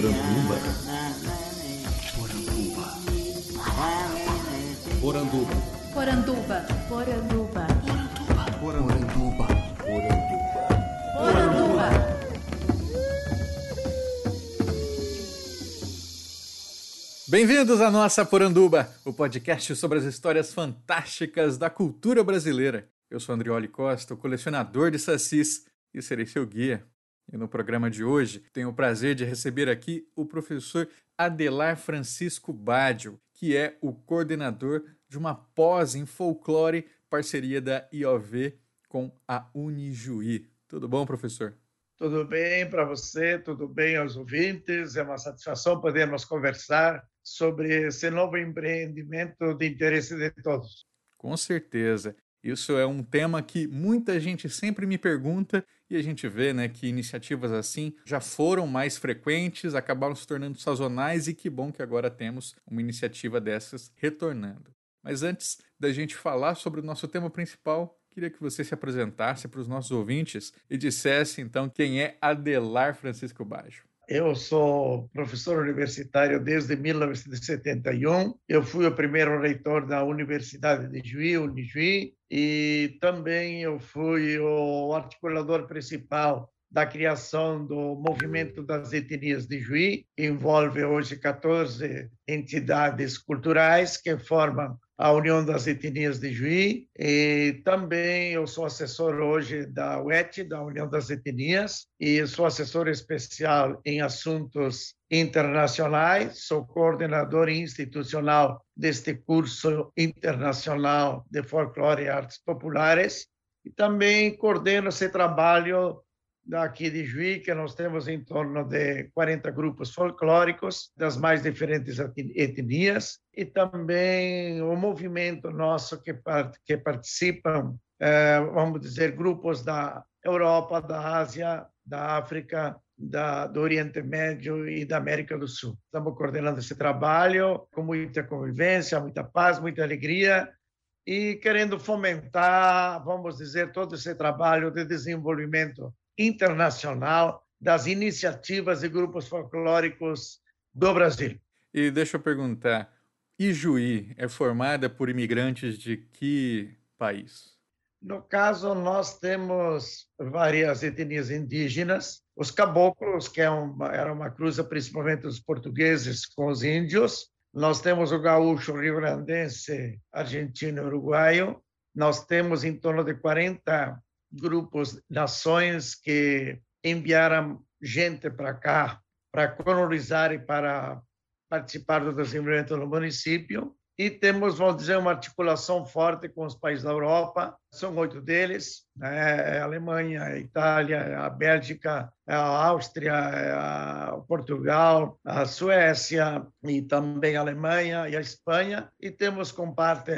Poranduba. Poranduba. Poranduba. Poranduba. Poranduba. Poranduba. Poranduba. Bem-vindos à nossa Poranduba, o podcast sobre as histórias fantásticas da cultura brasileira. Eu sou Andrioli Costa, o colecionador de sacis, e serei seu guia. E no programa de hoje, tenho o prazer de receber aqui o professor Adelar Francisco Badio, que é o coordenador de uma pós em folclore, parceria da IOV com a Unijuí. Tudo bom, professor? Tudo bem para você, tudo bem aos ouvintes. É uma satisfação podermos conversar sobre esse novo empreendimento de interesse de todos. Com certeza. Isso é um tema que muita gente sempre me pergunta e a gente vê né, que iniciativas assim já foram mais frequentes, acabaram se tornando sazonais e que bom que agora temos uma iniciativa dessas retornando. Mas antes da gente falar sobre o nosso tema principal, queria que você se apresentasse para os nossos ouvintes e dissesse então quem é Adelar Francisco Baggio. Eu sou professor universitário desde 1971. Eu fui o primeiro reitor da Universidade de Juí, Unijuí, e também eu fui o articulador principal da criação do movimento das etnias de Juí, que envolve hoje 14 entidades culturais que formam a União das Etnias de Juí, e também eu sou assessor hoje da UET, da União das Etnias, e sou assessor especial em assuntos internacionais, sou coordenador institucional deste curso internacional de folclore e artes populares, e também coordeno esse trabalho daqui de Juí, que nós temos em torno de 40 grupos folclóricos das mais diferentes etnias e também o movimento nosso que, que participam, eh, vamos dizer, grupos da Europa, da Ásia, da África, da, do Oriente Médio e da América do Sul. Estamos coordenando esse trabalho com muita convivência, muita paz, muita alegria e querendo fomentar, vamos dizer, todo esse trabalho de desenvolvimento internacional das iniciativas e grupos folclóricos do Brasil. E deixa eu perguntar, Ijuí é formada por imigrantes de que país? No caso, nós temos várias etnias indígenas, os caboclos, que é uma, era uma cruza principalmente dos portugueses com os índios, nós temos o gaúcho rio-grandense, argentino e uruguaio, nós temos em torno de 40 grupos, nações que enviaram gente para cá para colonizar e para participar do desenvolvimento do município. E temos, vamos dizer, uma articulação forte com os países da Europa, são oito deles, né? É a Alemanha, a Itália, a Bélgica, a Áustria, a Portugal, a Suécia e também a Alemanha e a Espanha. E temos com parte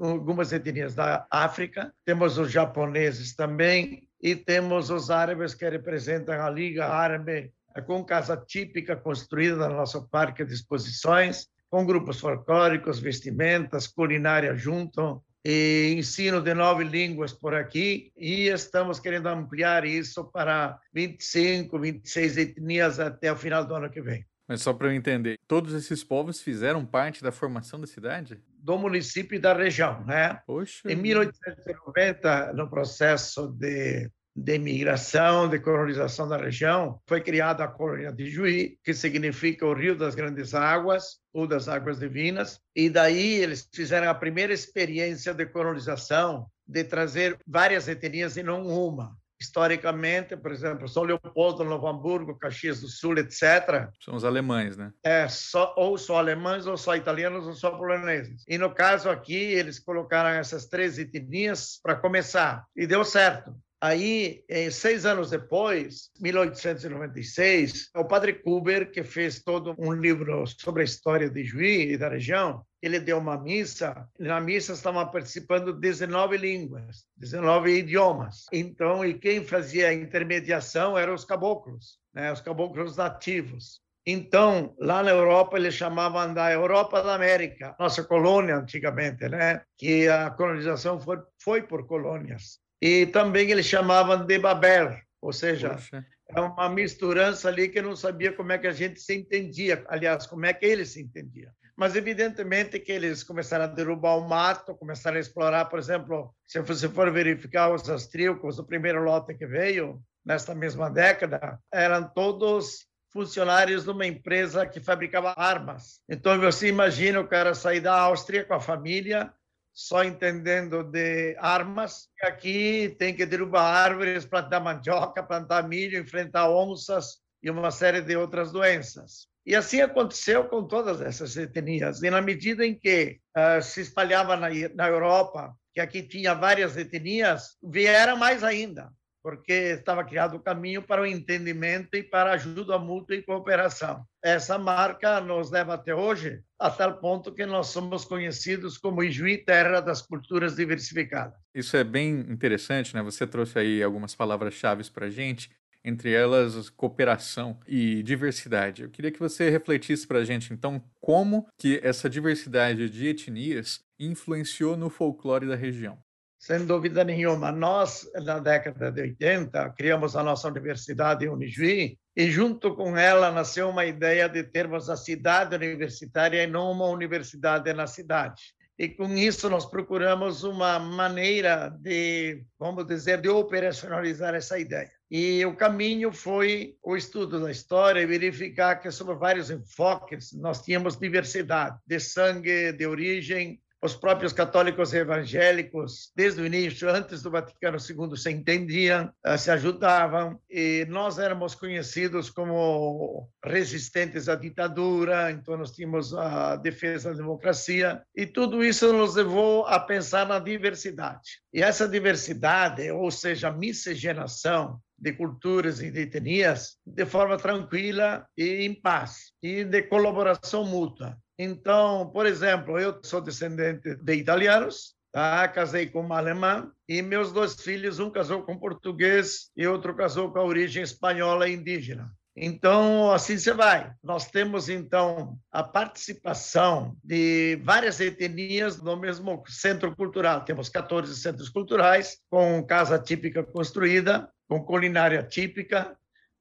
algumas etnias da África, temos os japoneses também, e temos os árabes que representam a Liga Árabe com casa típica construída no nosso parque de exposições, com grupos folclóricos, vestimentas, culinária junto, e ensino de nove línguas por aqui, e estamos querendo ampliar isso para 25, 26 etnias até o final do ano que vem. Mas só para eu entender, todos esses povos fizeram parte da formação da cidade? Do município e da região, né? Poxa. Em 1890, no processo de de imigração, de colonização da região, foi criada a colônia de Juí, que significa o Rio das Grandes Águas, ou das Águas Divinas, e daí eles fizeram a primeira experiência de colonização, de trazer várias etnias e não uma. Historicamente, por exemplo, São Leopoldo, Novo Hamburgo, Caxias do Sul, etc. São os alemães, né? É, só, ou só alemães, ou só italianos, ou só poloneses. E no caso aqui, eles colocaram essas três etnias para começar, e deu certo. Aí, seis anos depois, 1896, o padre Kuber, que fez todo um livro sobre a história de Juí e da região, ele deu uma missa. Na missa estavam participando 19 línguas, 19 idiomas. Então, e quem fazia a intermediação eram os caboclos, né? os caboclos nativos. Então, lá na Europa, eles chamavam da Europa da América, nossa colônia antigamente, né? Que a colonização foi, foi por colônias. E também eles chamavam de Babel, ou seja, Poxa. é uma misturança ali que eu não sabia como é que a gente se entendia, aliás, como é que eles se entendiam. Mas, evidentemente, que eles começaram a derrubar o mato, começaram a explorar, por exemplo, se você for verificar os austríacos, o primeiro lote que veio, nesta mesma década, eram todos funcionários de uma empresa que fabricava armas. Então, você imagina o cara sair da Áustria com a família, só entendendo de armas. Aqui tem que derrubar árvores, plantar mandioca, plantar milho, enfrentar onças e uma série de outras doenças. E assim aconteceu com todas essas etnias. E na medida em que uh, se espalhava na, na Europa, que aqui tinha várias etnias, vieram mais ainda, porque estava criado o caminho para o entendimento e para ajuda mútua e cooperação. Essa marca nos leva até hoje, a tal ponto que nós somos conhecidos como Ijuí, terra das culturas diversificadas. Isso é bem interessante, né? Você trouxe aí algumas palavras-chave para a gente entre elas cooperação e diversidade. Eu queria que você refletisse para a gente, então, como que essa diversidade de etnias influenciou no folclore da região. Sem dúvida nenhuma. Nós, na década de 80, criamos a nossa Universidade Unijuí e, junto com ela, nasceu uma ideia de termos a cidade universitária e não uma universidade na cidade. E com isso nós procuramos uma maneira de, vamos dizer, de operacionalizar essa ideia. E o caminho foi o estudo da história e verificar que, sob vários enfoques, nós tínhamos diversidade de sangue, de origem, os próprios católicos evangélicos, desde o início, antes do Vaticano II, se entendiam, eh, se ajudavam, e nós éramos conhecidos como resistentes à ditadura, então nós tínhamos a defesa da democracia, e tudo isso nos levou a pensar na diversidade. E essa diversidade, ou seja, a miscigenação, de culturas e de etnias de forma tranquila e em paz e de colaboração mútua. Então, por exemplo, eu sou descendente de italianos, tá? casei com uma alemã e meus dois filhos, um casou com português e outro casou com a origem espanhola e indígena. Então, assim você vai. Nós temos, então, a participação de várias etnias no mesmo centro cultural. Temos 14 centros culturais, com casa típica construída, com culinária típica,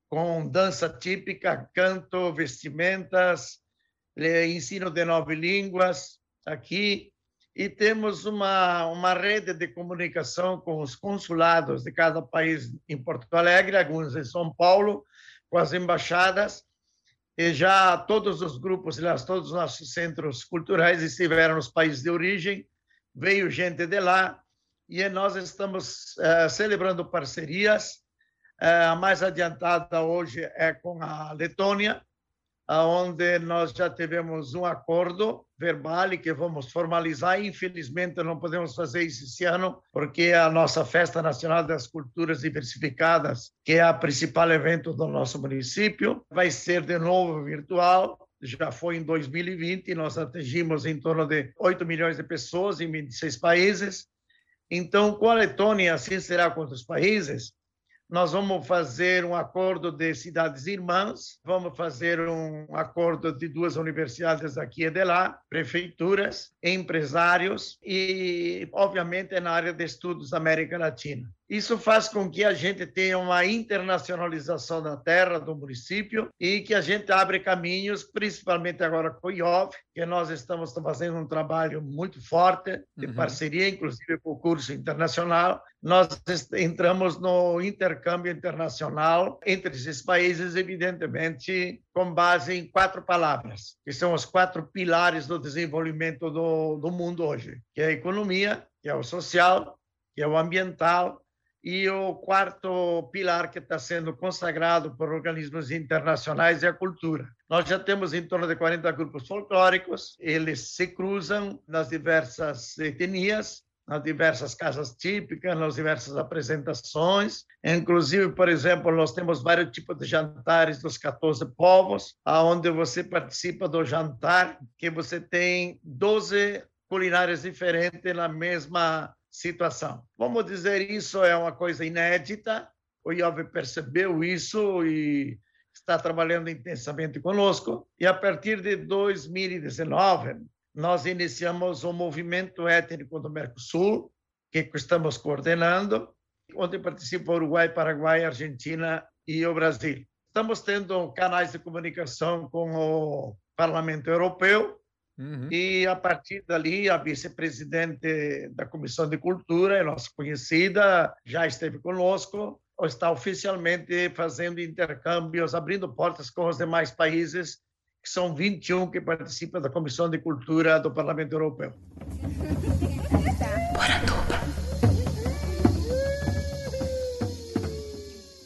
com dança típica, canto, vestimentas, ensino de nove línguas aqui e temos uma, uma rede de comunicação com os consulados de cada país em Porto Alegre, alguns em São Paulo, com as embaixadas, e já todos os grupos, todos os nossos centros culturais estiveram nos países de origem, veio gente de lá, e nós estamos uh, celebrando parcerias. Uh, a mais adiantada hoje é com a Letônia, onde nós já tivemos um acordo verbal e que vamos formalizar. Infelizmente, não podemos fazer isso esse ano, porque a nossa Festa Nacional das Culturas Diversificadas, que é o principal evento do nosso município, vai ser de novo virtual. Já foi em 2020, nós atingimos em torno de 8 milhões de pessoas em 26 países. Então, com a Letônia, assim será com outros países, nós vamos fazer um acordo de cidades irmãs, vamos fazer um acordo de duas universidades aqui e de lá, prefeituras, empresários e, obviamente, na área de estudos da América Latina. Isso faz com que a gente tenha uma internacionalização da terra, do município, e que a gente abre caminhos, principalmente agora com o IOV, que nós estamos fazendo um trabalho muito forte de uhum. parceria, inclusive com o curso internacional. Nós entramos no intercâmbio internacional entre esses países, evidentemente, com base em quatro palavras, que são os quatro pilares do desenvolvimento do, do mundo hoje, que é a economia, que é o social, que é o ambiental e o quarto pilar que está sendo consagrado por organismos internacionais é a cultura. Nós já temos em torno de 40 grupos folclóricos, eles se cruzam nas diversas etnias, nas diversas casas típicas, nas diversas apresentações. Inclusive, por exemplo, nós temos vários tipos de jantares dos 14 povos, aonde você participa do jantar, que você tem 12 culinárias diferentes na mesma situação. Vamos dizer, isso é uma coisa inédita, o IOV percebeu isso e está trabalhando intensamente conosco, e a partir de 2019, nós iniciamos o movimento étnico do Mercosul, que estamos coordenando, onde participa Uruguai, Paraguai, Argentina e o Brasil. Estamos tendo canais de comunicação com o Parlamento Europeu uhum. e, a partir dali, a vice-presidente da Comissão de Cultura, nossa conhecida, já esteve conosco, está oficialmente fazendo intercâmbios, abrindo portas com os demais países, que são 21 que participam da Comissão de Cultura do Parlamento Europeu.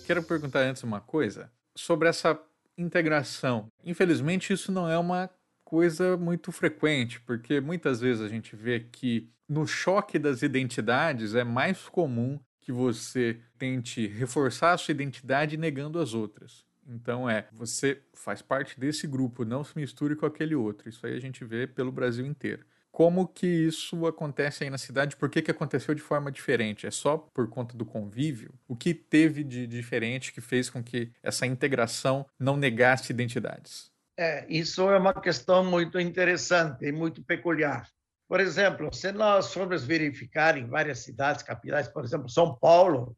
Quero perguntar antes uma coisa sobre essa integração. Infelizmente, isso não é uma coisa muito frequente, porque muitas vezes a gente vê que no choque das identidades é mais comum que você tente reforçar a sua identidade negando as outras. Então é, você faz parte desse grupo, não se misture com aquele outro. Isso aí a gente vê pelo Brasil inteiro. Como que isso acontece aí na cidade? Por que, que aconteceu de forma diferente? É só por conta do convívio? O que teve de diferente que fez com que essa integração não negasse identidades? É, isso é uma questão muito interessante e muito peculiar. Por exemplo, se nós formos verificar em várias cidades capitais, por exemplo, São Paulo,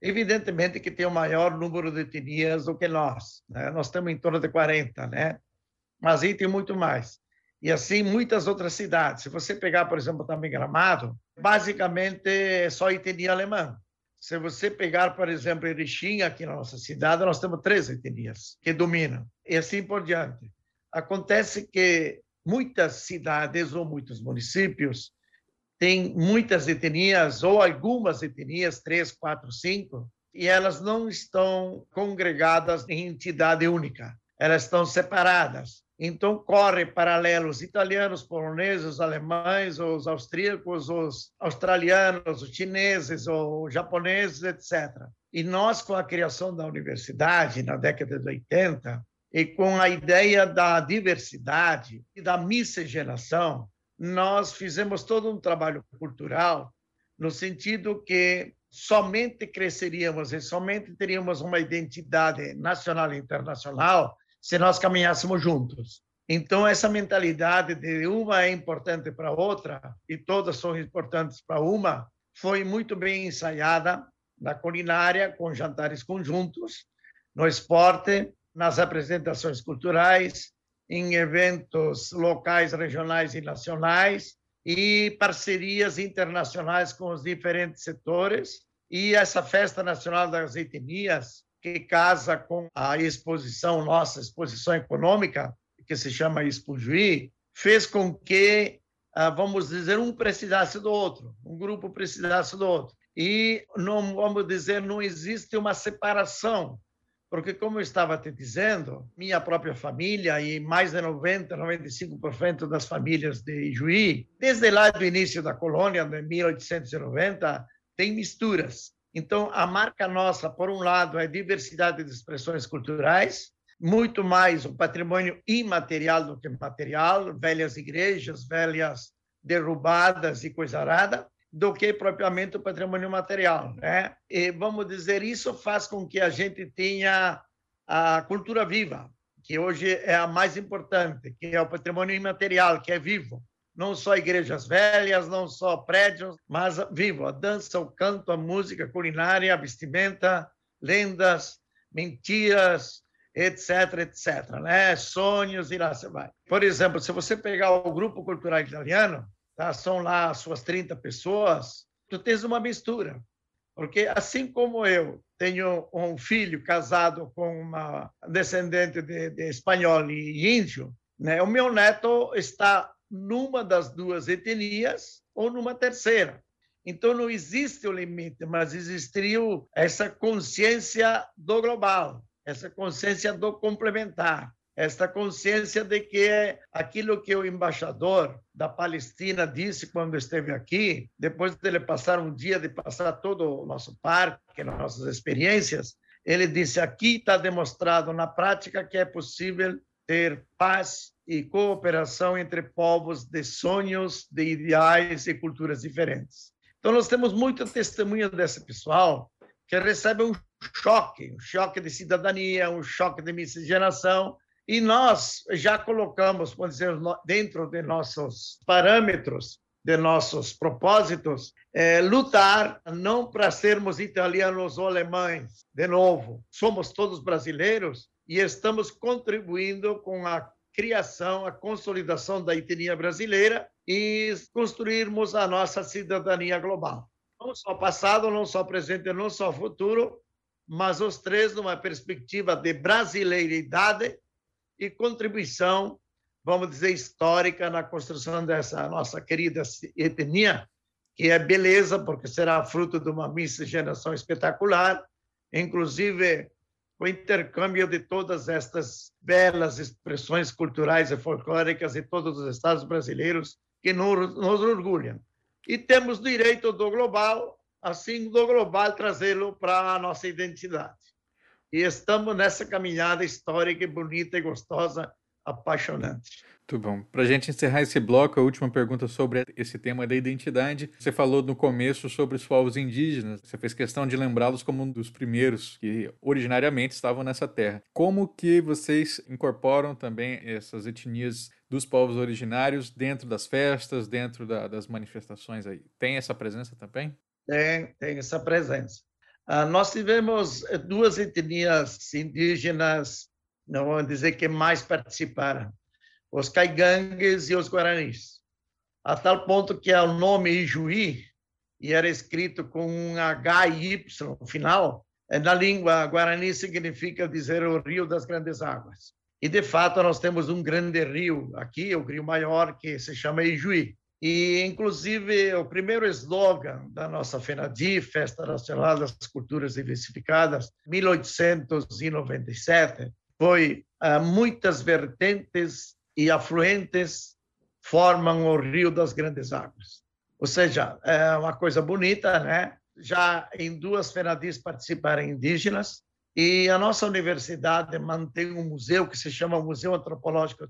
evidentemente que tem o maior número de etnias do que nós. Né? Nós temos em torno de 40, né? Mas aí tem muito mais e assim muitas outras cidades. Se você pegar, por exemplo, também Gramado, basicamente é só etnia alemã. Se você pegar, por exemplo, Erechim, aqui na nossa cidade, nós temos três etnias que dominam, e assim por diante. Acontece que muitas cidades ou muitos municípios têm muitas etnias, ou algumas etnias, três, quatro, cinco, e elas não estão congregadas em entidade única, elas estão separadas. Então, corre paralelos italianos, poloneses, alemães, os austríacos, os australianos, os chineses, os japoneses, etc. E nós, com a criação da universidade na década de 80, e com a ideia da diversidade e da miscigenação, nós fizemos todo um trabalho cultural no sentido que somente cresceríamos e somente teríamos uma identidade nacional e internacional se nós caminhássemos juntos. Então, essa mentalidade de uma é importante para outra e todas são importantes para uma foi muito bem ensaiada na culinária, com jantares conjuntos, no esporte, nas apresentações culturais, em eventos locais, regionais e nacionais, e parcerias internacionais com os diferentes setores. E essa Festa Nacional das Etnias, que casa com a exposição, nossa exposição econômica, que se chama Expojuí, fez com que, ah, vamos dizer, um precisasse do outro, um grupo precisasse do outro. E, não vamos dizer, não existe uma separação, porque, como eu estava te dizendo, minha própria família e mais de 90%, 95% das famílias de Juí, desde lá do início da colônia, de 1890, tem misturas. Então, a marca nossa, por um lado, é diversidade de expressões culturais, muito mais o patrimônio imaterial do que material, velhas igrejas, velhas derrubadas e coisa arada, do que propriamente o patrimônio material, né? E vamos dizer, isso faz com que a gente tenha a cultura viva, que hoje é a mais importante, que é o patrimônio imaterial, que é vivo não só igrejas velhas, não só prédios, mas vivo, a dança, o canto, a música, a culinária, a vestimenta, lendas, mentiras, etc, etc, né? Sonhos e lá você vai. Por exemplo, se você pegar o grupo cultural italiano, tá? São lá suas 30 pessoas, tu tens uma mistura. Porque assim como eu tenho um filho casado com uma descendente de, de espanhol e índio, né? O meu neto está numa das duas etnias ou numa terceira. Então não existe o limite, mas existiu essa consciência do global, essa consciência do complementar, esta consciência de que é aquilo que o embaixador da Palestina disse quando esteve aqui, depois de ele passar um dia de passar todo o nosso parque, nossas experiências, ele disse: aqui está demonstrado na prática que é possível ter paz e cooperação entre povos de sonhos, de ideais e culturas diferentes. Então, nós temos muito testemunho desse pessoal que recebe um choque, um choque de cidadania, um choque de miscigenação, e nós já colocamos, vamos dizer, dentro de nossos parâmetros, de nossos propósitos é lutar não para sermos italianos ou alemães, de novo, somos todos brasileiros e estamos contribuindo com a criação, a consolidação da etnia brasileira e construirmos a nossa cidadania global. Não só passado, não só presente, não só futuro, mas os três numa perspectiva de brasileiridade e contribuição, vamos dizer, histórica na construção dessa nossa querida etnia, que é beleza, porque será fruto de uma miscigenação espetacular, inclusive o intercâmbio de todas estas belas expressões culturais e folclóricas de todos os estados brasileiros que nos, nos orgulham. E temos direito do global assim do global trazê-lo para a nossa identidade. E estamos nessa caminhada histórica, bonita e gostosa, apaixonante. Muito bom. Para a gente encerrar esse bloco, a última pergunta sobre esse tema da identidade. Você falou no começo sobre os povos indígenas. Você fez questão de lembrá-los como um dos primeiros que originariamente estavam nessa terra. Como que vocês incorporam também essas etnias dos povos originários dentro das festas, dentro da, das manifestações aí? Tem essa presença também? tem, tem essa presença. Ah, nós tivemos duas etnias indígenas, não vou dizer que mais participaram, os caigangues e os guaranis, a tal ponto que é o nome Ijuí, e era escrito com um H Y no final, eh, na língua guarani significa dizer o rio das grandes águas. E, de fato, nós temos um grande rio aqui, o rio maior, que se chama Ijuí. E, inclusive, o primeiro slogan da nossa FENADI, Festa Nacional das Culturas Diversificadas, 1897, foi muitas vertentes e afluentes formam o Rio das Grandes Águas. Ou seja, é uma coisa bonita, né? Já em duas FENADIs participaram indígenas, e a nossa universidade mantém um museu que se chama Museu Antropológico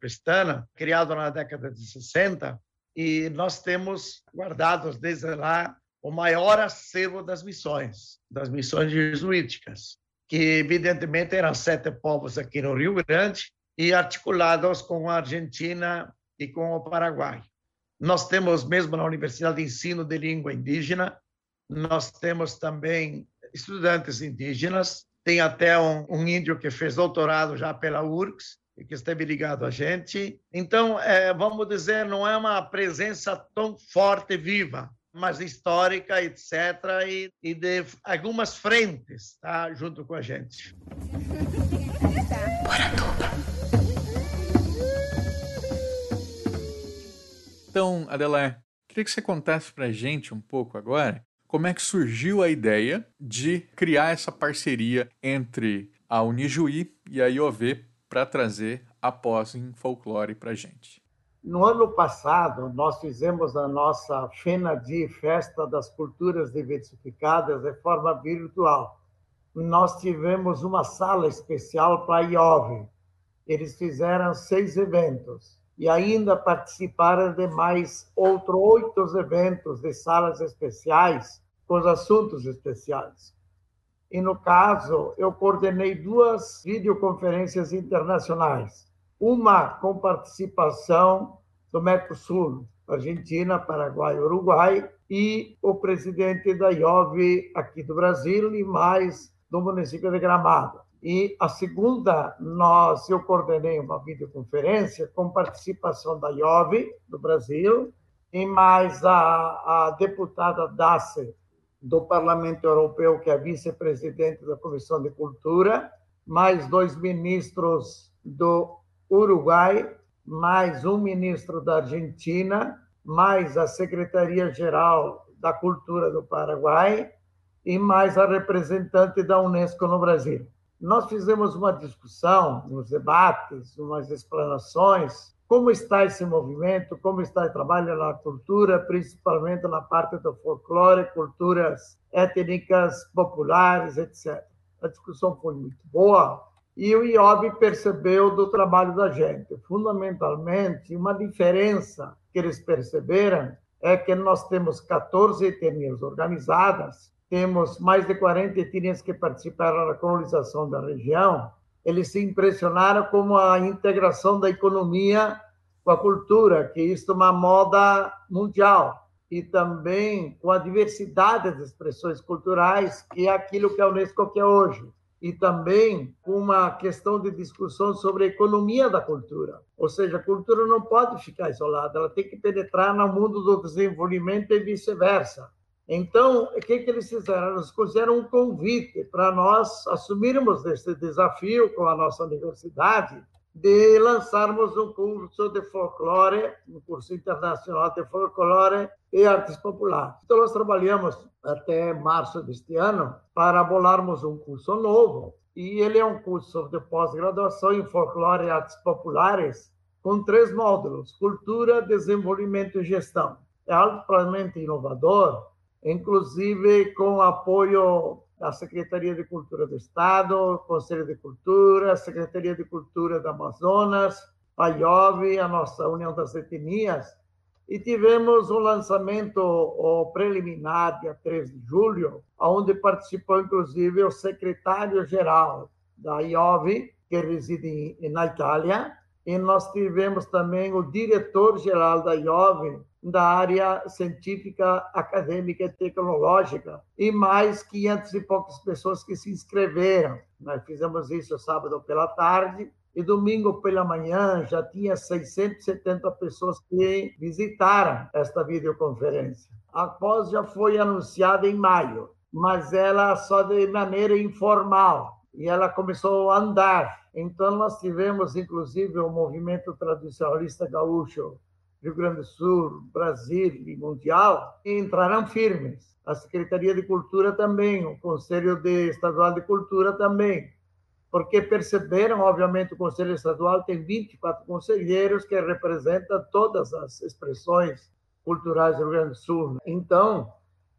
Pestana, criado na década de 60, e nós temos guardados desde lá o maior acervo das missões, das missões jesuíticas, que evidentemente eram sete povos aqui no Rio Grande e articulados com a Argentina e com o Paraguai. Nós temos mesmo na Universidade de Ensino de Língua Indígena, nós temos também estudantes indígenas, tem até um, um índio que fez doutorado já pela URGS, que esteve ligado a gente. Então, é, vamos dizer, não é uma presença tão forte e viva, mas histórica, etc., e, e de algumas frentes, tá? junto com a gente. Então, Adelar, queria que você contasse para a gente um pouco agora como é que surgiu a ideia de criar essa parceria entre a Unijuí e a IOV para trazer a pós em folclore para gente. No ano passado, nós fizemos a nossa FENADI, Festa das Culturas Diversificadas, de forma virtual. Nós tivemos uma sala especial para a IOV. Eles fizeram seis eventos e ainda participaram de mais outros oito eventos de salas especiais com os assuntos especiais. E, no caso, eu coordenei duas videoconferências internacionais. Uma com participação do Mercosul, Argentina, Paraguai, Uruguai, e o presidente da IOV aqui do Brasil e mais do município de Gramado. E a segunda, nós, eu coordenei uma videoconferência com participação da IOV do Brasil e mais a, a deputada Dace do Parlamento Europeu, que é vice-presidente da Comissão de Cultura, mais dois ministros do Uruguai, mais um ministro da Argentina, mais a Secretaria-Geral da Cultura do Paraguai e mais a representante da Unesco no Brasil. Nós fizemos uma discussão, uns debates, umas explanações como está esse movimento? Como está o trabalho na cultura, principalmente na parte do folclore, culturas étnicas, populares, etc. A discussão foi muito boa e o IOB percebeu do trabalho da gente. Fundamentalmente, uma diferença que eles perceberam é que nós temos 14 etnias organizadas, temos mais de 40 etnias que participaram da colonização da região, eles se impressionaram com a integração da economia com a cultura, que isto é uma moda mundial, e também com a diversidade das expressões culturais, que é aquilo que a Unesco quer hoje e também uma questão de discussão sobre a economia da cultura. Ou seja, a cultura não pode ficar isolada, ela tem que penetrar no mundo do desenvolvimento e vice-versa. Então, o que, que eles fizeram? Eles fizeram um convite para nós assumirmos esse desafio com a nossa universidade de lançarmos um curso de folclore, um curso internacional de folclore e artes populares. Então, nós trabalhamos até março deste ano para bolarmos um curso novo, e ele é um curso de pós-graduação em folclore e artes populares, com três módulos: cultura, desenvolvimento e gestão. É altamente inovador, inclusive com apoio da Secretaria de Cultura do Estado, Conselho de Cultura, Secretaria de Cultura do Amazonas, a IOV, a nossa União das Etnias, e tivemos um lançamento preliminar, dia 3 de julho, onde participou, inclusive, o secretário-geral da IOV, que reside na Itália, e nós tivemos também o diretor-geral da IOV, da área científica, acadêmica e tecnológica, e mais 500 e poucas pessoas que se inscreveram. Nós fizemos isso sábado pela tarde, e domingo pela manhã já tinha 670 pessoas que visitaram esta videoconferência. A pós já foi anunciada em maio, mas ela só de maneira informal, e ela começou a andar. Então, nós tivemos, inclusive, o movimento tradicionalista gaúcho Rio Grande do Sul, Brasil e Mundial, entraram firmes. A Secretaria de Cultura também, o Conselho de Estadual de Cultura também, porque perceberam, obviamente, o Conselho Estadual tem 24 conselheiros que representam todas as expressões culturais do Rio Grande do Sul. Então,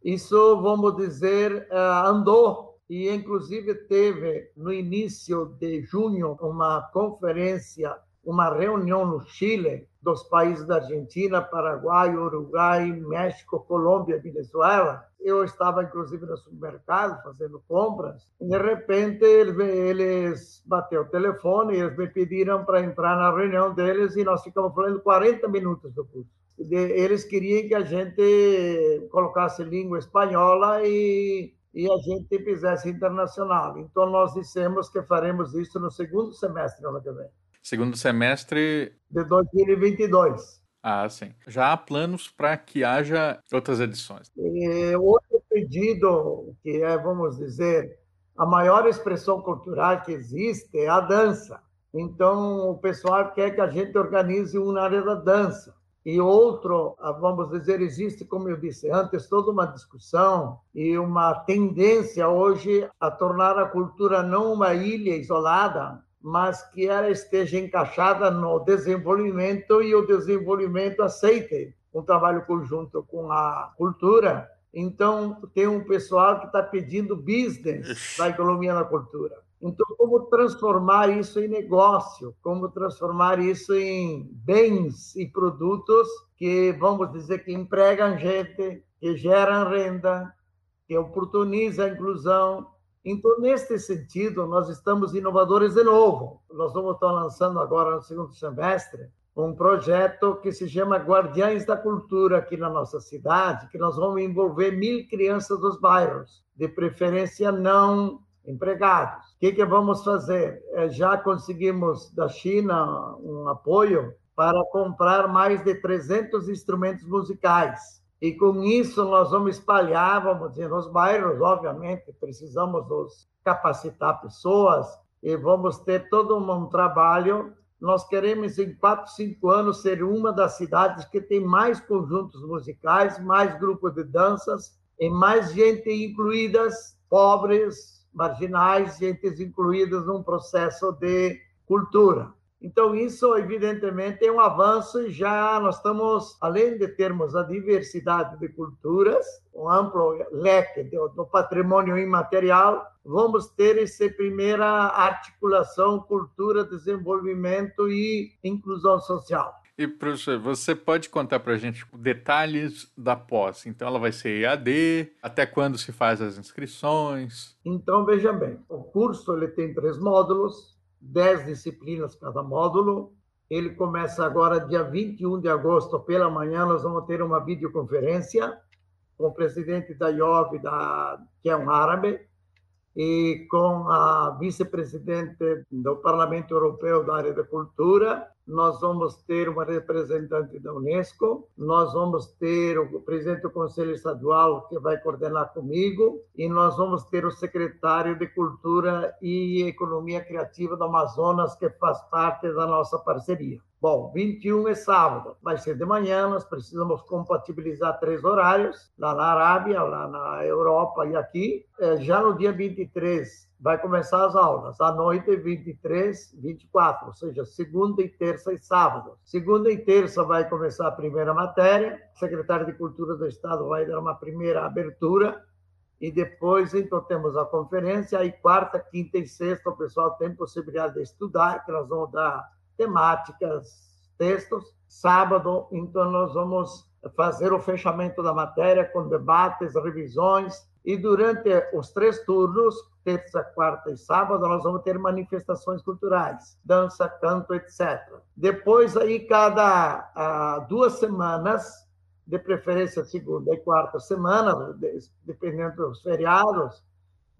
isso, vamos dizer, eh, andou e, inclusive, teve no início de junho uma conferência uma reunião no Chile dos países da Argentina, Paraguai, Uruguai, México, Colômbia, Venezuela. Eu estava, inclusive, no supermercado fazendo compras. E, de repente, eles, bateu o telefone e eles me pediram para entrar na reunião deles e nós ficamos falando 40 minutos do curso. Eles queriam que a gente colocasse língua espanhola e e a gente fizesse internacional. Então, nós dissemos que faremos isso no segundo semestre do ano que vem. Segundo semestre. De 2022. Ah, sim. Já há planos para que haja outras edições. E outro pedido, que é, vamos dizer, a maior expressão cultural que existe é a dança. Então, o pessoal quer que a gente organize uma área da dança. E outro, ah, vamos dizer, existe, como eu disse antes, toda uma discussão e uma tendência hoje a tornar a cultura não uma ilha isolada, mas que ela esteja encaixada no desenvolvimento e o desenvolvimento aceite um trabalho conjunto com a cultura. Então, tem um pessoal que está pedindo business da economia na cultura. Então, como transformar isso em negócio? Como transformar isso em bens e produtos que, vamos dizer, que empregam gente, que geram renda, que oportunizam a inclusão, então, neste sentido, nós estamos inovadores de novo. Nós vamos estar lançando agora, no segundo semestre, um projeto que se chama Guardiães da Cultura aqui na nossa cidade, que nós vamos envolver mil crianças dos bairros, de preferência não empregados. O que, que vamos fazer? É, já conseguimos da China um apoio para comprar mais de 300 instrumentos musicais e com isso nós vamos espalhar, vamos dizer, nos bairros, obviamente, precisamos nos capacitar pessoas e vamos ter todo um trabalho. Nós queremos, em quatro, cinco anos, ser uma das cidades que tem mais conjuntos musicais, mais grupos de danças e mais gente incluídas, pobres, marginais, gente incluídas num processo de cultura. Então, isso, evidentemente, é um avanço e já nós estamos, além de termos a diversidade de culturas, um amplo leque do, do patrimônio imaterial, vamos ter essa primeira articulação cultura, desenvolvimento e inclusão social. E, professor, você pode contar para a gente detalhes da pós? Então, ela vai ser EAD, até quando se faz as inscrições? Então, veja bem, o curso ele tem três módulos, 10 disciplinas cada módulo, Ele começa agora dia 21 de agosto, pela manhã, nós vamos ter uma videoconferência com o presidente da IOV, da, que é um árabe, e com a vice-presidente do Parlamento Europeu da área da cultura. Nós vamos ter uma representante da Unesco, nós vamos ter o presidente do Conselho Estadual, que vai coordenar comigo, e nós vamos ter o secretário de Cultura e Economia Criativa do Amazonas, que faz parte da nossa parceria. Bom, 21 é sábado, vai ser de manhã, nós precisamos compatibilizar três horários, lá na Arábia, lá na Europa e aqui. É, já no dia 23 vai começar as aulas, à noite 23, 24, ou seja, segunda e terça e sábado. Segunda e terça vai começar a primeira matéria, o secretário de Cultura do Estado vai dar uma primeira abertura, e depois, então, temos a conferência, aí quarta, quinta e sexta o pessoal tem possibilidade de estudar, que nós vamos dar temáticas, textos. Sábado, então, nós vamos fazer o fechamento da matéria com debates, revisões, e durante os três turnos, terça, quarta e sábado, nós vamos ter manifestações culturais, dança, canto, etc. Depois, aí, cada ah, duas semanas, de preferência segunda e quarta semana, dependendo dos feriados,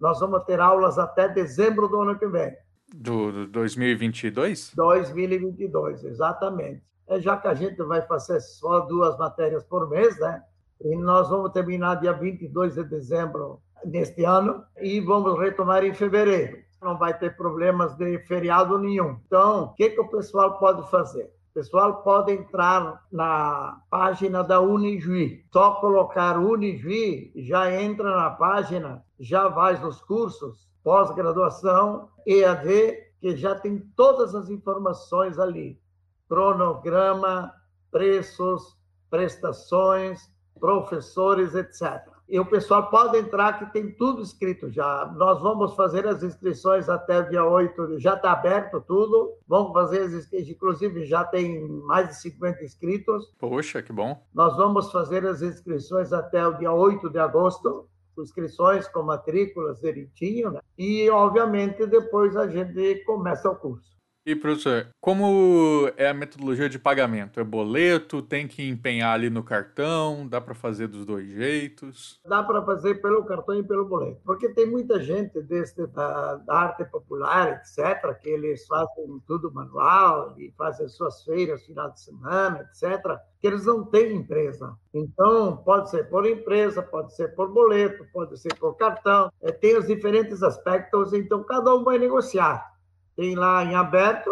nós vamos ter aulas até dezembro do ano que vem. Do, do 2022? 2022, exatamente. É, já que a gente vai fazer só duas matérias por mês, né? E nós vamos terminar dia 22 de dezembro neste ano e vamos retomar em fevereiro. Não vai ter problemas de feriado nenhum. Então, o que, que o pessoal pode fazer? O pessoal pode entrar na página da Unijuí. Só colocar Unijuí, já entra na página, já vai nos cursos pós-graduação, EAD, que já tem todas as informações ali: cronograma, preços, prestações, professores, etc. E o pessoal pode entrar que tem tudo escrito já. Nós vamos fazer as inscrições até o dia 8, já está aberto tudo. Vamos fazer as inscrições, inclusive já tem mais de 50 inscritos. Poxa, que bom. Nós vamos fazer as inscrições até o dia 8 de agosto inscrições com matrículas direitinho, né? e obviamente depois a gente começa o curso. E, professor, como é a metodologia de pagamento? É boleto? Tem que empenhar ali no cartão? Dá para fazer dos dois jeitos? Dá para fazer pelo cartão e pelo boleto. Porque tem muita gente desse, da, da, arte popular, etc., que eles fazem tudo manual e fazem suas feiras final de semana, etc., que eles não têm empresa. Então, pode ser por empresa, pode ser por boleto, pode ser por cartão. É, tem os diferentes aspectos, então cada um vai negociar tem lá em aberto.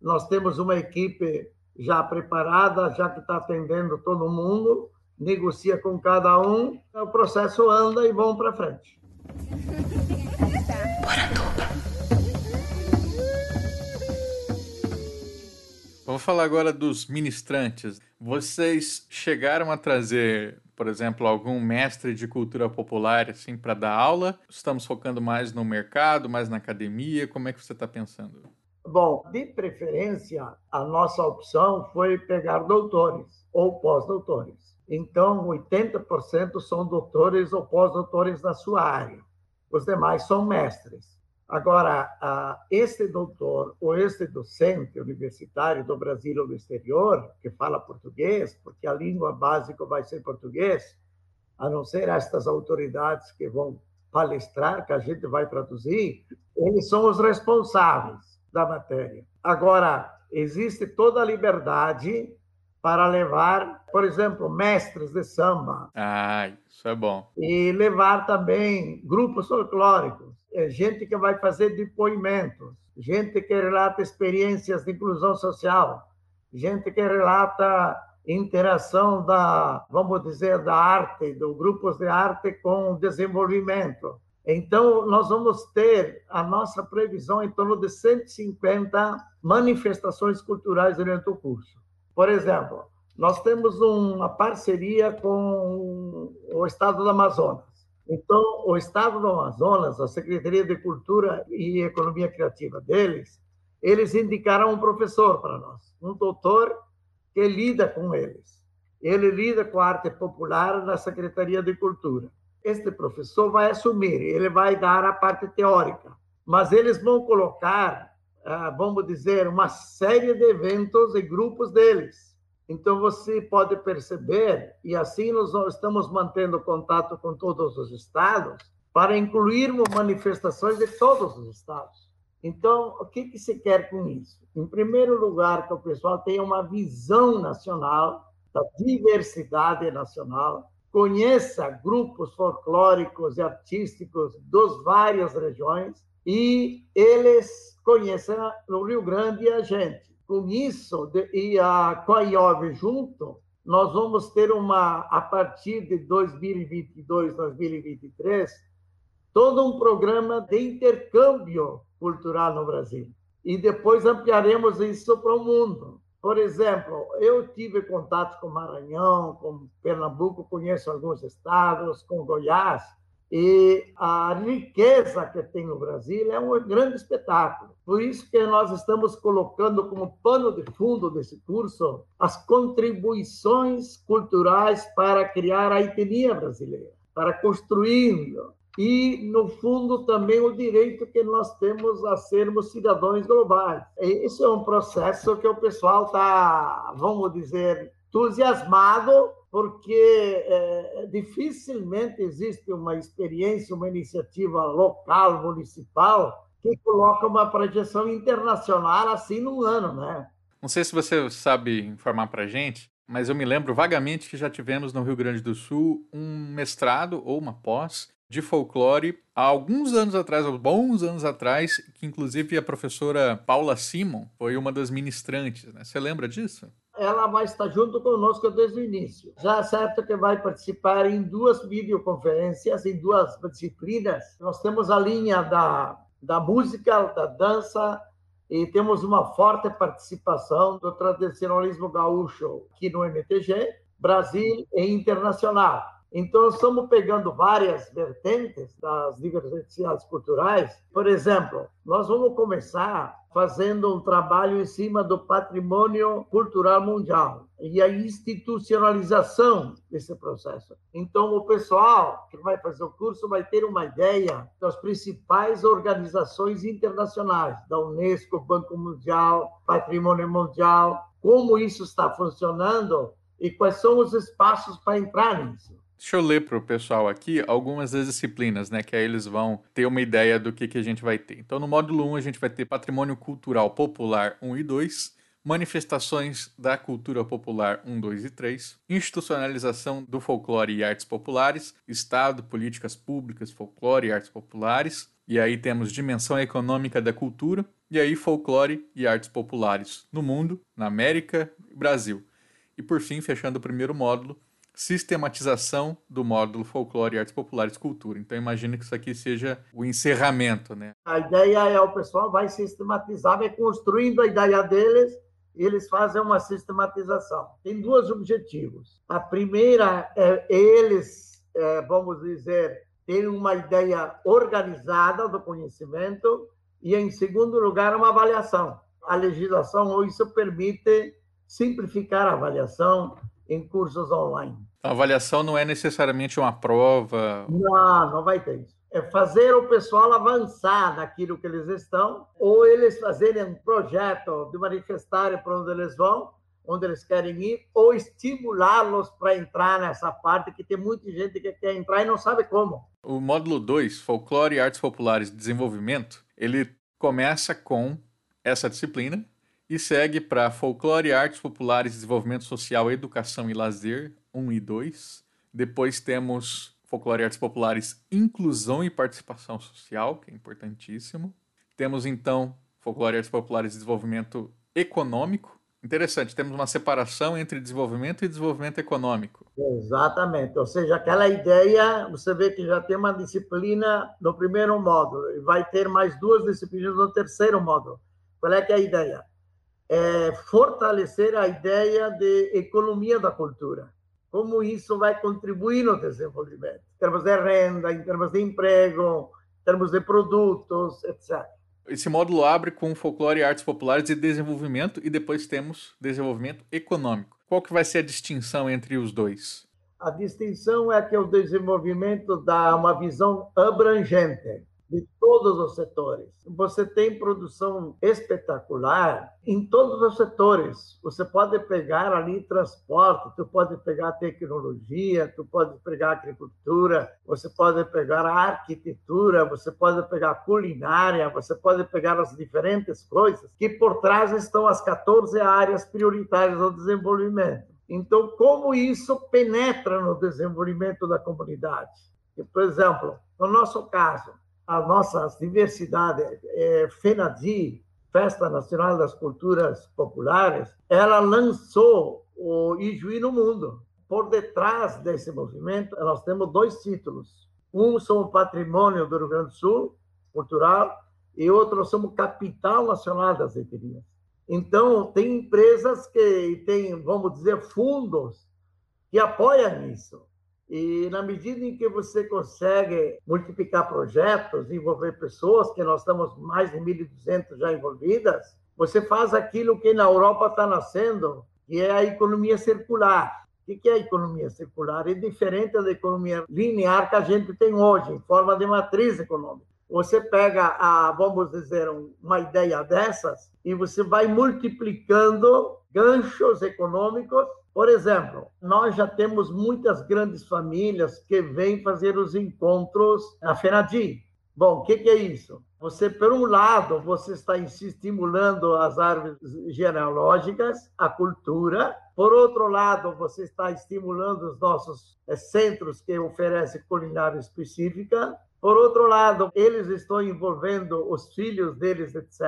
Nós temos uma equipe já preparada, já que está atendendo todo mundo, negocia com cada um, o processo anda e vão para frente. Vamos falar agora dos ministrantes. Vocês chegaram a trazer, por exemplo, algum mestre de cultura popular assim para dar aula? Estamos focando mais no mercado, mais na academia? Como é que você está pensando? Bom, de preferência, a nossa opção foi pegar doutores ou pós-doutores. Então, 80% são doutores ou pós-doutores na sua área. Os demais são mestres. Agora, este doutor ou este docente universitário do Brasil ou do exterior, que fala português, porque a língua básica vai ser português, a não ser estas autoridades que vão palestrar, que a gente vai traduzir, eles são os responsáveis da matéria. Agora, existe toda a liberdade para levar, por exemplo, mestres de samba. Ah, isso é bom. E levar também grupos folclóricos gente que vai fazer depoimentos, gente que relata experiências de inclusão social, gente que relata interação da, vamos dizer, da arte, dos grupos de arte com o desenvolvimento. Então, nós vamos ter a nossa previsão em torno de 150 manifestações culturais durante o curso. Por exemplo, nós temos uma parceria com o Estado do Amazonas. Então, o Estado do Amazonas, a Secretaria de Cultura e Economia Criativa deles, eles indicaram um professor para nós, um doutor que lida com eles. Ele lida com a arte popular na Secretaria de Cultura. Este professor vai assumir, ele vai dar a parte teórica, mas eles vão colocar ah, vamos dizer, uma série de eventos e grupos deles. Então, você pode perceber, e assim nós estamos mantendo contato com todos os estados, para incluirmos manifestações de todos os estados. Então, o que, que se quer com isso? Em primeiro lugar, que o pessoal tenha uma visão nacional, da diversidade nacional, conheça grupos folclóricos e artísticos das várias regiões e eles conheçam o Rio Grande a gente. Com isso, e a Coiove junto, nós vamos ter uma, a partir de 2022, 2023, todo um programa de intercâmbio cultural no Brasil. E depois ampliaremos isso para o mundo. Por exemplo, eu tive contato com Maranhão, com Pernambuco, conheço alguns estados, com Goiás, e a riqueza que tem no Brasil é um grande espetáculo. Por isso que nós estamos colocando como pano de fundo desse curso as contribuições culturais para criar a etnia brasileira, para construir e, no fundo, também o direito que nós temos a sermos cidadãos globais. Esse é um processo que o pessoal está, vamos dizer, entusiasmado, porque é, dificilmente existe uma experiência, uma iniciativa local, municipal, que coloca uma projeção internacional assim num ano, né? Não sei se você sabe informar para gente, mas eu me lembro vagamente que já tivemos no Rio Grande do Sul um mestrado ou uma pós de folclore há alguns anos atrás, há bons anos atrás, que inclusive a professora Paula Simon foi uma das ministrantes. Né? Você lembra disso? Ela vai estar junto conosco desde o início. Já é certo que vai participar em duas videoconferências, em duas disciplinas. Nós temos a linha da, da música, da dança, e temos uma forte participação do tradicionalismo gaúcho aqui no MTG, Brasil e internacional. Então, estamos pegando várias vertentes das diversidades culturais. Por exemplo, nós vamos começar fazendo um trabalho em cima do patrimônio cultural mundial e a institucionalização desse processo. Então, o pessoal que vai fazer o curso vai ter uma ideia das principais organizações internacionais, da Unesco, Banco Mundial, Patrimônio Mundial, como isso está funcionando e quais são os espaços para entrar nisso. Deixa eu ler para o pessoal aqui algumas das disciplinas, né? Que aí eles vão ter uma ideia do que, que a gente vai ter. Então, no módulo 1, a gente vai ter Patrimônio Cultural Popular 1 e 2, Manifestações da Cultura Popular 1, 2 e 3, Institucionalização do Folclore e Artes Populares, Estado, Políticas Públicas, Folclore e Artes Populares, e aí temos Dimensão Econômica da Cultura, e aí Folclore e Artes Populares no mundo, na América e Brasil. E por fim, fechando o primeiro módulo, sistematização do módulo Folclore, Artes Populares e Cultura. Então, imagino que isso aqui seja o encerramento, né? A ideia é o pessoal vai sistematizar, vai construindo a ideia deles e eles fazem uma sistematização. Tem dois objetivos. A primeira é eles, é, vamos dizer, terem uma ideia organizada do conhecimento e, em segundo lugar, uma avaliação. A legislação, ou isso permite simplificar a avaliação, em cursos online. A avaliação não é necessariamente uma prova? Não, não vai ter isso. É fazer o pessoal avançar naquilo que eles estão, ou eles fazerem um projeto de manifestário para onde eles vão, onde eles querem ir, ou estimulá-los para entrar nessa parte, que tem muita gente que quer entrar e não sabe como. O módulo 2, Folclore e Artes Populares de Desenvolvimento, ele começa com essa disciplina, e segue para Folclore, Artes Populares, Desenvolvimento Social, Educação e Lazer, 1 e 2. Depois temos Folclore, Artes Populares, Inclusão e Participação Social, que é importantíssimo. Temos então Folclore, Artes Populares e Desenvolvimento Econômico. Interessante, temos uma separação entre desenvolvimento e desenvolvimento econômico. Exatamente, ou seja, aquela ideia, você vê que já tem uma disciplina no primeiro módulo e vai ter mais duas disciplinas no terceiro módulo. Qual é é a ideia? É, fortalecer a ideia de economia da cultura. Como isso vai contribuir no desenvolvimento, em termos de renda, em termos de emprego, em termos de produtos, etc. Esse módulo abre com folclore e artes populares e desenvolvimento, e depois temos desenvolvimento econômico. Qual que vai ser a distinção entre os dois? A distinção é que o desenvolvimento dá uma visão abrangente de todos os setores. Você tem produção espetacular em todos os setores. Você pode pegar ali transporte, tu pode pegar tecnologia, tu pode pegar agricultura, você pode pegar arquitetura, você pode pegar culinária, você pode pegar as diferentes coisas que por trás estão as 14 áreas prioritárias do desenvolvimento. Então, como isso penetra no desenvolvimento da comunidade? Por exemplo, no nosso caso, a nossa diversidade, é, FENADI, Festa Nacional das Culturas Populares, ela lançou o Ijuí no mundo. Por detrás desse movimento, nós temos dois títulos. Um somos Patrimônio do Rio Grande do Sul, cultural, e outro somos Capital Nacional das Etnias. Então, tem empresas que têm, vamos dizer, fundos que apoiam isso. E na medida em que você consegue multiplicar projetos, envolver pessoas, que nós estamos mais de 1.200 já envolvidas, você faz aquilo que na Europa está nascendo, que é a economia circular. O que é a economia circular? É diferente da economia linear que a gente tem hoje, em forma de matriz econômica. Você pega, a, vamos dizer, uma ideia dessas e você vai multiplicando ganchos econômicos por exemplo, nós já temos muitas grandes famílias que vêm fazer os encontros na FENADI. Bom, o que, que, é isso? Você, por um lado, você está estimulando as árvores genealógicas, a cultura. Por outro lado, você está estimulando os nossos eh, centros que oferecem culinária específica. Por outro lado, eles estão envolvendo os filhos deles, etc.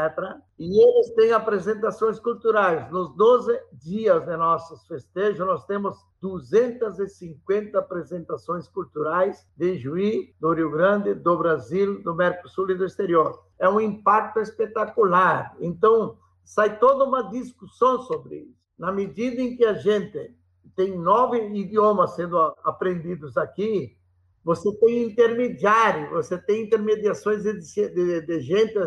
E eles têm apresentações culturais. Nos 12 dias de nossos festejos, nós temos 250 apresentações culturais de Juí, do Rio Grande, do Brasil, do Mercosul e do exterior. É um impacto espetacular. Então, sai toda uma discussão sobre isso. Na medida em que a gente tem nove idiomas sendo aprendidos aqui, você tem intermediário, você tem intermediações de, de, de gente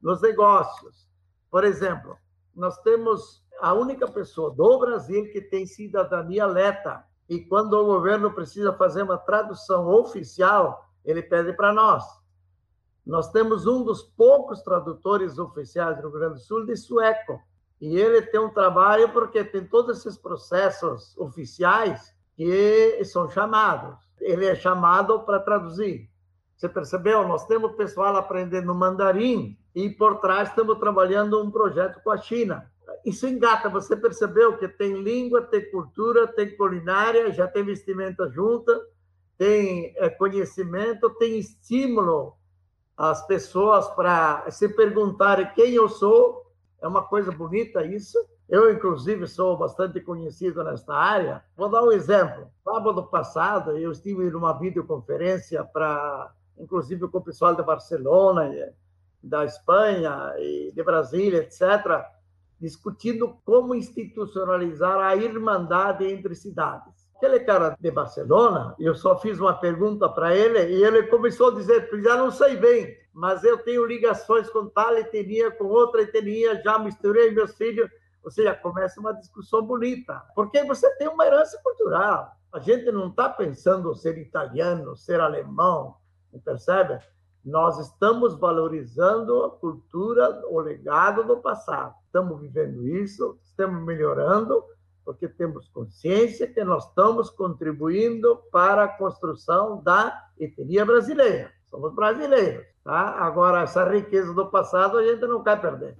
nos negócios. Por exemplo, nós temos a única pessoa do Brasil que tem cidadania leta. E quando o governo precisa fazer uma tradução oficial, ele pede para nós. Nós temos um dos poucos tradutores oficiais do Rio Grande do Sul de sueco. E ele tem um trabalho porque tem todos esses processos oficiais que são chamados ele é chamado para traduzir. Você percebeu? Nós temos pessoal aprendendo mandarim e por trás estamos trabalhando um projeto com a China. Isso engata, você percebeu que tem língua, tem cultura, tem culinária, já tem vestimenta junta, tem é, conhecimento, tem estímulo às pessoas para se perguntarem quem eu sou. É uma coisa bonita isso. Eu, inclusive, sou bastante conhecido nesta área. Vou dar um exemplo. Sábado passado, eu estive numa videoconferência para, inclusive, com o pessoal de Barcelona, da Espanha e de Brasília, etc., discutindo como institucionalizar a irmandade entre cidades. Aquele cara de Barcelona, eu só fiz uma pergunta para ele e ele começou a dizer: já não sei bem, mas eu tenho ligações com tal etnia, com outra etnia, já misturei meus filhos ou seja, começa uma discussão bonita, porque você tem uma herança cultural. A gente não está pensando ser italiano, ser alemão, percebe? Nós estamos valorizando a cultura, o legado do passado. Estamos vivendo isso, estamos melhorando, porque temos consciência que nós estamos contribuindo para a construção da etnia brasileira. Somos brasileiros, tá? Agora, essa riqueza do passado a gente não quer perder.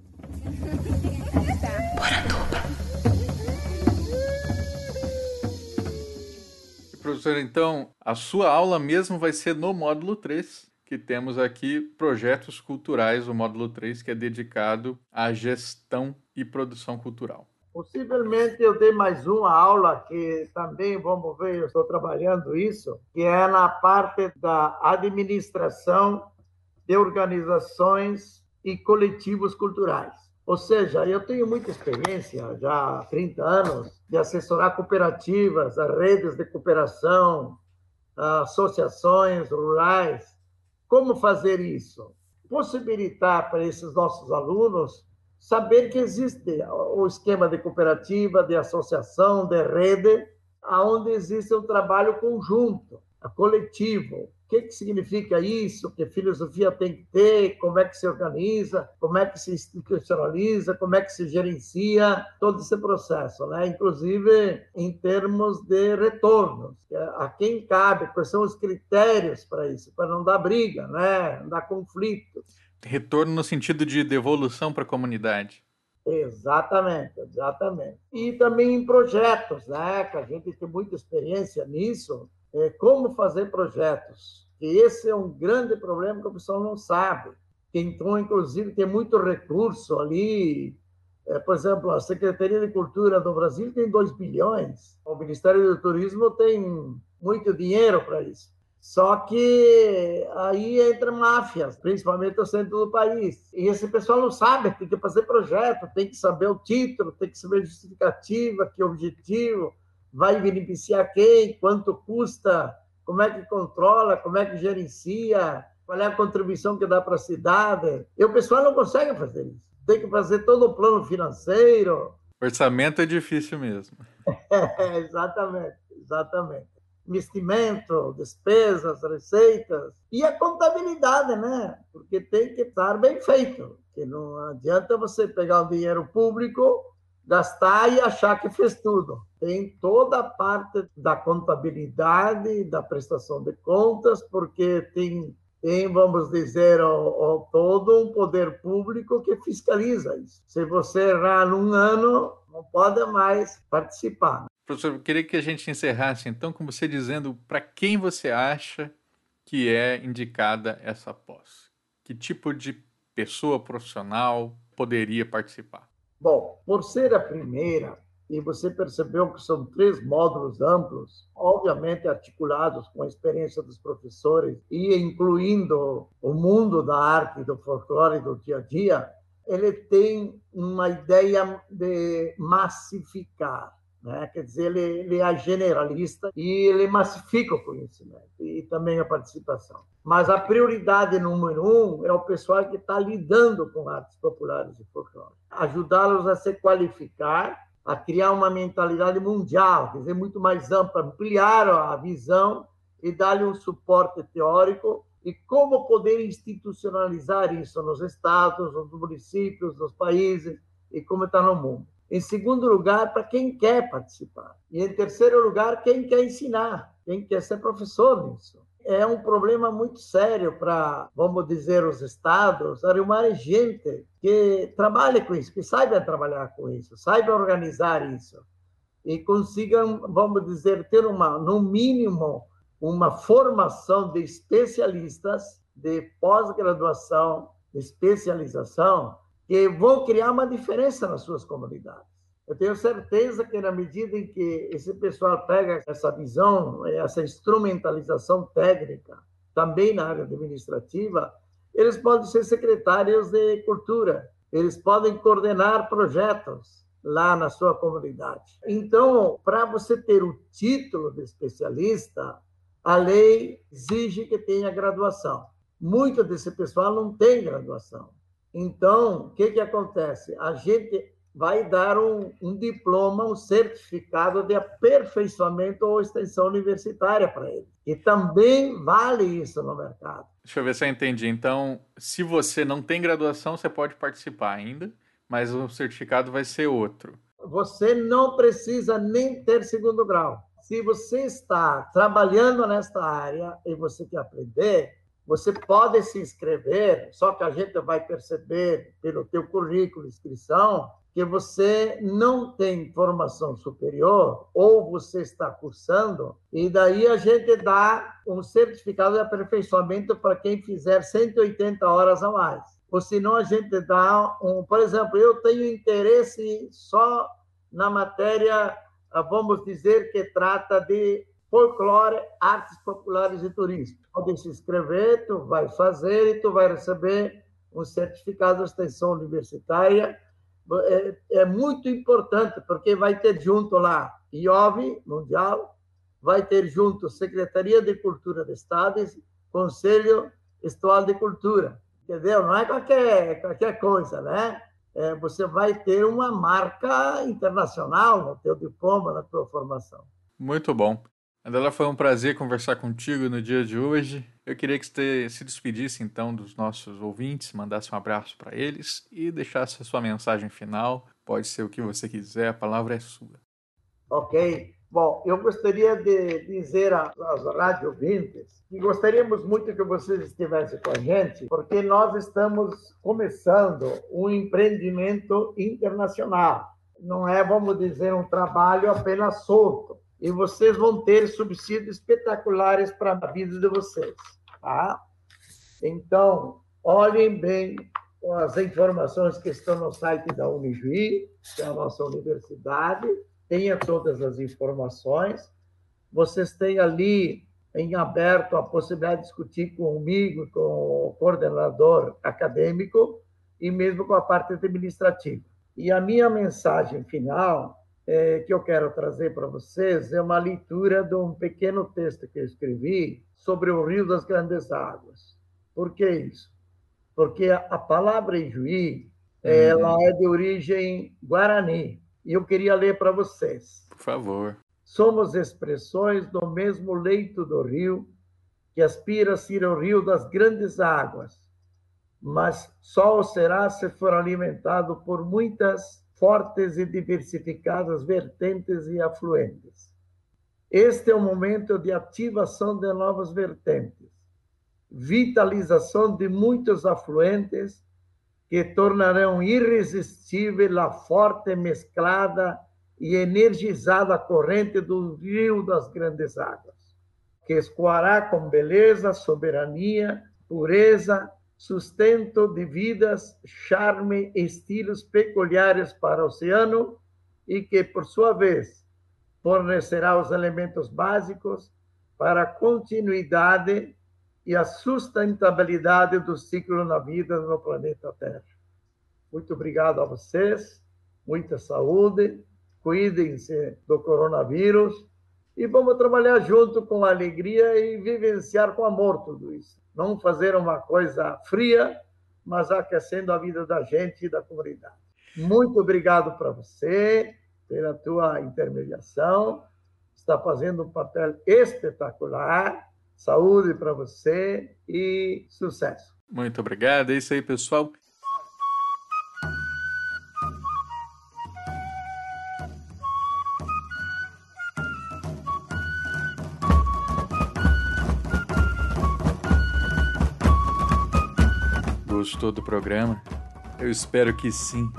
Professor, então, a sua aula mesmo vai ser no módulo 3, que temos aqui projetos culturais, o módulo 3, que é dedicado à gestão e produção cultural. Possivelmente eu dei mais uma aula que também, vamos ver, eu estou trabalhando isso, que é na parte da administração de organizações e coletivos culturais. Ou seja, eu tenho muita experiência, já há 30 anos, de assessorar cooperativas, redes de cooperação, associações rurais. Como fazer isso? Possibilitar para esses nossos alunos saber que existe o esquema de cooperativa, de associação, de rede, aonde existe um trabalho conjunto, coletivo, que, que significa isso, que filosofia tem que ter, como é que se organiza, como é que se institucionaliza, como é que se gerencia todo esse processo, né? inclusive em termos de retornos, a quem cabe, quais são os critérios para isso, para não dar briga, né? não dar conflito. Retorno no sentido de devolução para a comunidade. Exatamente, exatamente. E também em projetos, né? Que a gente tem muita experiência nisso. É, como fazer projetos. E esse é um grande problema que o pessoal não sabe. Então, inclusive, tem muito recurso ali. É, por exemplo, a Secretaria de Cultura do Brasil tem 2 bilhões. O Ministério do Turismo tem muito dinheiro para isso. Só que aí entra máfias, principalmente no centro do país. E esse pessoal não sabe, tem que fazer projeto, tem que saber o título, tem que saber a justificativa, que objetivo, vai beneficiar quem, quanto custa, como é que controla, como é que gerencia, qual é a contribuição que dá para a cidade. E o pessoal não consegue fazer isso. Tem que fazer todo o plano financeiro. Orçamento é difícil mesmo. É, exatamente, exatamente investimento, despesas, receitas e a contabilidade, né? Porque tem que estar bem feito. Que não adianta você pegar o dinheiro público, gastar e achar que fez tudo. Tem toda a parte da contabilidade, da prestação de contas, porque tem tem, vamos dizer, ao, todo um poder público que fiscaliza isso. Se você errar num ano, não pode mais participar. Professor, eu queria que a gente encerrasse então com você dizendo para quem você acha que é indicada essa pós. Que tipo de pessoa profissional poderia participar? Bom, por ser a primeira, e você percebeu que são três módulos amplos, obviamente articulados com a experiência dos professores e incluindo o mundo da arte, do folclore do dia a dia, ele tem uma ideia de massificar né? Quer dizer, ele, ele é generalista e ele massifica o conhecimento e também a participação. Mas a prioridade número um é o pessoal que está lidando com artes populares e folclore. Ajudá-los a se qualificar, a criar uma mentalidade mundial, quer dizer, muito mais ampla, ampliar a visão e dar-lhe um suporte teórico e como poder institucionalizar isso nos estados, nos municípios, nos países e como está no mundo. Em segundo lugar, para quem quer participar. E em terceiro lugar, quem quer ensinar, quem quer ser professor nisso. É um problema muito sério para, vamos dizer, os estados arrumarem gente que trabalhe com isso, que saiba trabalhar com isso, saiba organizar isso e consigam, vamos dizer, ter uma, no mínimo, uma formação de especialistas de pós-graduação, especialização, que vão criar uma diferença nas suas comunidades. Eu tenho certeza que, na medida em que esse pessoal pega essa visão, essa instrumentalização técnica, também na área administrativa, eles podem ser secretários de cultura, eles podem coordenar projetos lá na sua comunidade. Então, para você ter o título de especialista, a lei exige que tenha graduação. Muito desse pessoal não tem graduação. Então, o que, que acontece? A gente vai dar um, um, diploma, um certificado de aperfeiçoamento ou extensão universitária para ele. E também vale isso no mercado. Deixa eu ver se eu entendi. Então, se você não tem graduação, você pode participar ainda, mas o certificado vai ser outro. Você não precisa nem ter segundo grau. Se você está trabalhando nesta área e você quer aprender, você pode se inscrever, só que a gente vai perceber pelo teu currículo, inscrição, que você não tem formação superior ou você está cursando, e daí a gente dá um certificado de aperfeiçoamento para quem fizer 180 horas a mais. Ou senão a gente dá um, por exemplo, eu tenho interesse só na matéria, vamos dizer, que trata de folclore, artes populares e turismo. Pode se inscrever, tu vai fazer e tu vai receber um certificado de extensão universitária. É, é muito importante, porque vai ter junto lá IOV, Mundial, vai ter junto Secretaria de Cultura do Estado e Conselho Estadual de Cultura. Entendeu? Não é qualquer, qualquer coisa, né? É, você vai ter uma marca internacional no teu diploma, na tua formação. Muito bom. Adela, foi um prazer conversar contigo no dia de hoje. Eu queria que você se despedisse então dos nossos ouvintes, mandasse um abraço para eles e deixasse a sua mensagem final. Pode ser o que você quiser, a palavra é sua. Ok. Bom, eu gostaria de dizer rádio ouvintes que gostaríamos muito que vocês estivessem com a gente, porque nós estamos começando um empreendimento internacional. Não é, vamos dizer, um trabalho apenas solto. E vocês vão ter subsídios espetaculares para a vida de vocês. Tá? Então, olhem bem as informações que estão no site da Unijuí, que é a nossa universidade, tenha todas as informações. Vocês têm ali em aberto a possibilidade de discutir comigo, com o coordenador acadêmico e mesmo com a parte administrativa. E a minha mensagem final é, que eu quero trazer para vocês é uma leitura de um pequeno texto que eu escrevi sobre o Rio das Grandes Águas. Por que isso? Porque a palavra Ijuí, ela uhum. é de origem guarani, e eu queria ler para vocês. Por favor. Somos expressões do mesmo leito do rio, que aspira a ser o rio das grandes águas, mas só o será se for alimentado por muitas fortes e diversificadas vertentes e afluentes. Este é o momento de ativação de novas vertentes, vitalização de muitos afluentes que tornarão irresistível a forte, mesclada e energizada corrente do rio das grandes águas, que escoará com beleza, soberania, pureza, sustento de vidas, charme estilos peculiares para o oceano e que, por sua vez, fornecerá os elementos básicos para a continuidade e a sustentabilidade do ciclo na vida no planeta Terra. Muito obrigado a vocês, muita saúde, cuidem-se do coronavírus e vamos trabalhar junto com alegria e vivenciar com amor tudo isso. Não fazer uma coisa fria, mas aquecendo a vida da gente e da comunidade. Muito obrigado para você, pela tua intermediação. Está fazendo um papel espetacular Saúde para você e sucesso. Muito obrigado. É isso aí, pessoal. Gostou do programa? Eu espero que sim.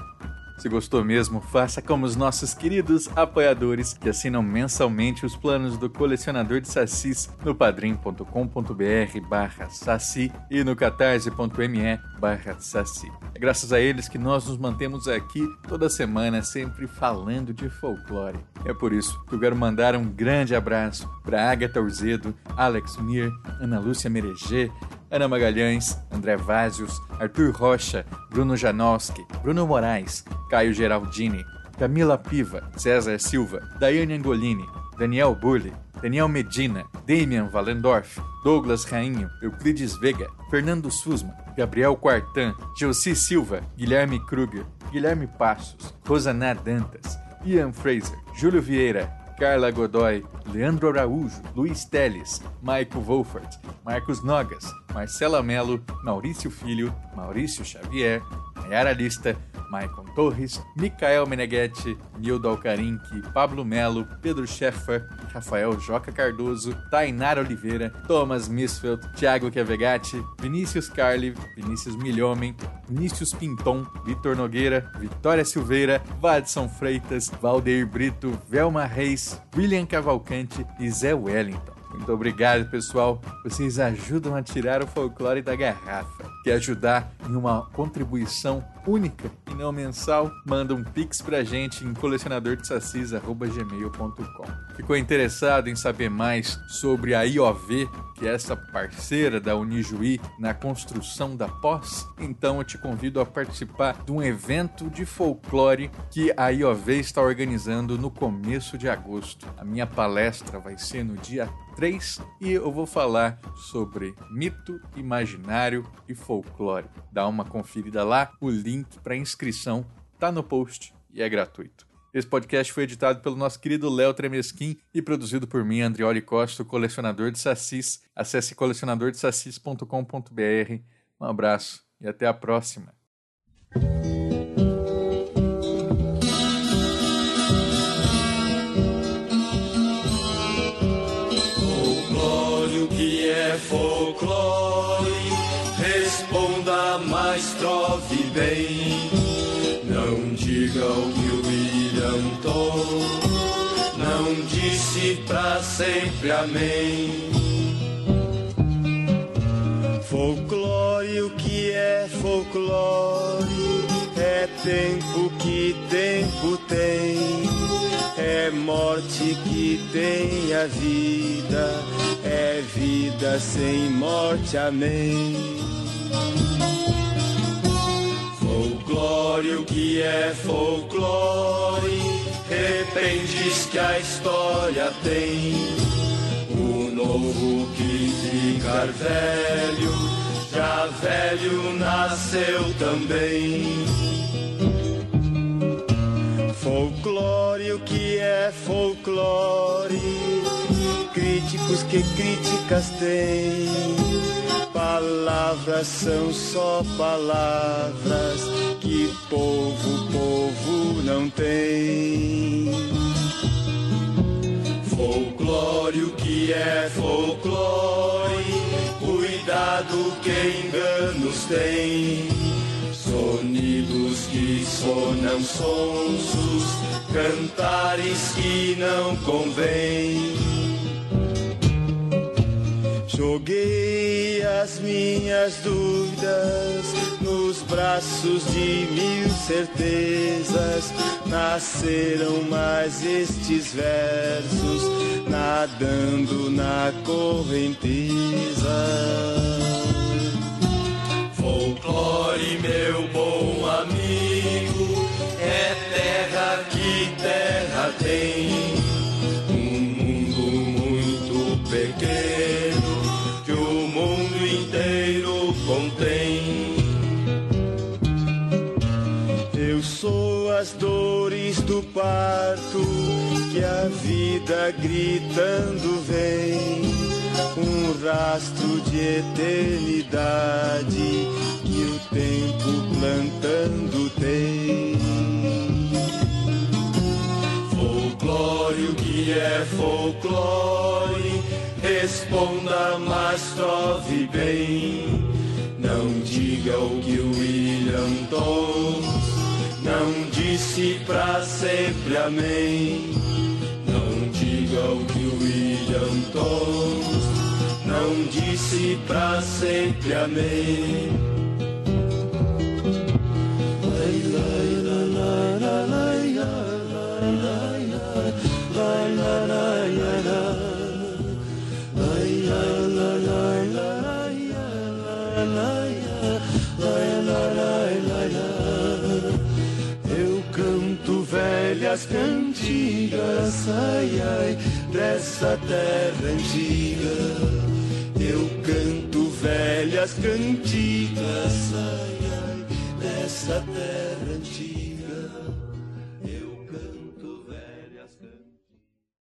Se gostou mesmo, faça como os nossos queridos apoiadores que assinam mensalmente os planos do colecionador de sacis no padrim.com.br barra saci e no catarse.me barra saci. É graças a eles que nós nos mantemos aqui toda semana sempre falando de folclore. É por isso que eu quero mandar um grande abraço para Agatha Urzedo, Alex Mir, Ana Lúcia Mereger, Ana Magalhães, André Vázios, Arthur Rocha, Bruno Janowski, Bruno Moraes, Caio Geraldini, Camila Piva, César Silva, Daiane Angolini, Daniel Burle, Daniel Medina, Damian Valendorf, Douglas Rainho, Euclides Vega, Fernando Susma, Gabriel Quartan, Josi Silva, Guilherme Kruger, Guilherme Passos, Rosaná Dantas, Ian Fraser, Júlio Vieira, Carla Godoy, Leandro Araújo, Luiz Teles, Maico Wolfert, Marcos Nogas, Marcela Melo, Maurício Filho, Maurício Xavier, Nayara Lista, Maicon Torres, Micael Meneghetti, Nildo Alcarinque, Pablo Melo, Pedro Scheffer, Rafael Joca Cardoso, Tainara Oliveira, Thomas Misfeld, Thiago Chiavegatti, Vinícius Carli, Vinícius Milhomem, Vinícius Pinton, Vitor Nogueira, Vitória Silveira, Vadson Freitas, Valdeir Brito, Velma Reis, William Cavalcante e Zé Wellington. Muito obrigado, pessoal. Vocês ajudam a tirar o folclore da garrafa. Quer ajudar em uma contribuição única e não mensal? Manda um pix pra gente em colecionadordesacis.gmail.com Ficou interessado em saber mais sobre a IOV, que é essa parceira da Unijuí na construção da pós? Então eu te convido a participar de um evento de folclore que a IOV está organizando no começo de agosto. A minha palestra vai ser no dia 3 e eu vou falar sobre mito, imaginário e folclore. Dá uma conferida lá, o link para inscrição tá no post e é gratuito. Esse podcast foi editado pelo nosso querido Léo Tremesquim e produzido por mim, Andrioli Costa, colecionador de sacis. Acesse colecionadordesacis.com.br. Um abraço e até a próxima. Folclore? Responda, mas trove bem. Não diga o que o William Tom não disse pra sempre amém. Folclore, o que é folclore? É tempo que tempo tem. É morte que tem a vida. É vida sem morte, amém. Folclore, o que é folclore? Rependes que a história tem. O novo que ficar velho, já velho nasceu também. Folclore, o que é folclore? Críticos que críticas têm. Palavras são só palavras que povo, povo não tem. Folclore, o que é folclore? Cuidado que enganos tem. Sonidos que sonam sonsos, cantares que não convém. Joguei as minhas dúvidas nos braços de mil certezas. Nasceram mais estes versos, nadando na correnteza. Parto que a vida gritando vem. Um rastro de eternidade que o tempo plantando tem. Folclore, o que é folclore? Responda, mas trove bem. Não diga o que o William Tons não disse pra sempre amém. Não diga o que o William Tons não disse pra sempre amém. Velhas cantigas, ai ai, dessa terra antiga. Eu canto velhas cantigas, ai ai, dessa terra